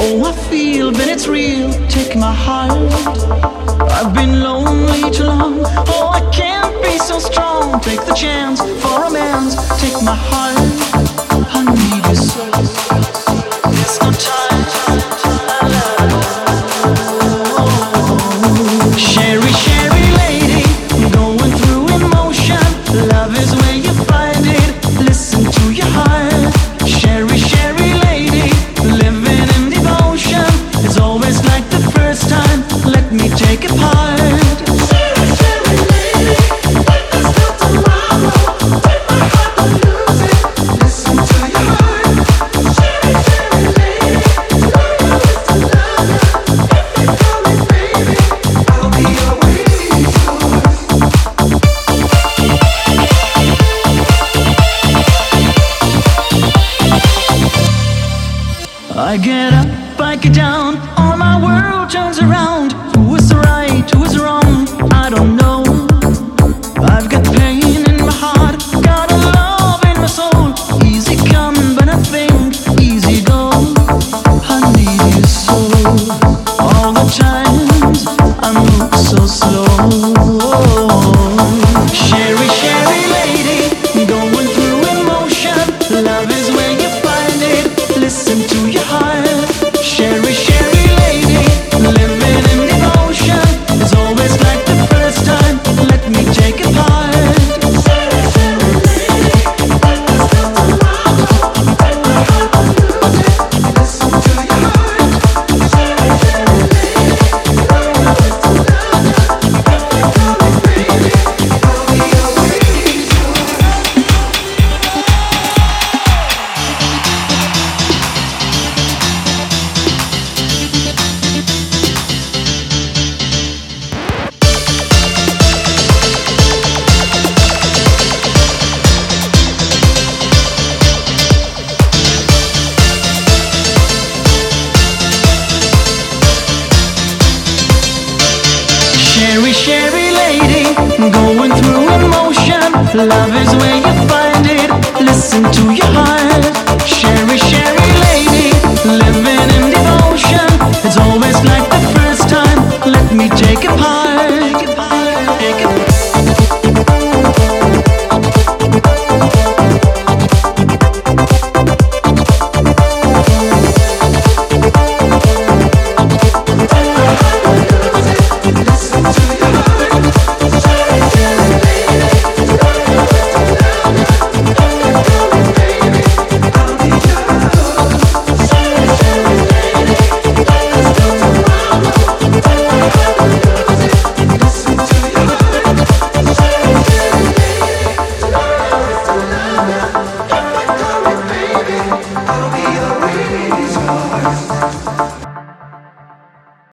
Oh, I feel, but it's real. Take my heart. I've been lonely too long. Oh, I can't be so strong. Take the chance for a man's. Take my heart. I get up, I get down, all my world turns around. Who is right, who is wrong? I don't know. Cheri, Cheri lady, going through emotion. Love is where you find it. Listen to your heart. Cheri, Cheri lady, living in devotion. It's always like the first time. Let me take a part. Take it apart.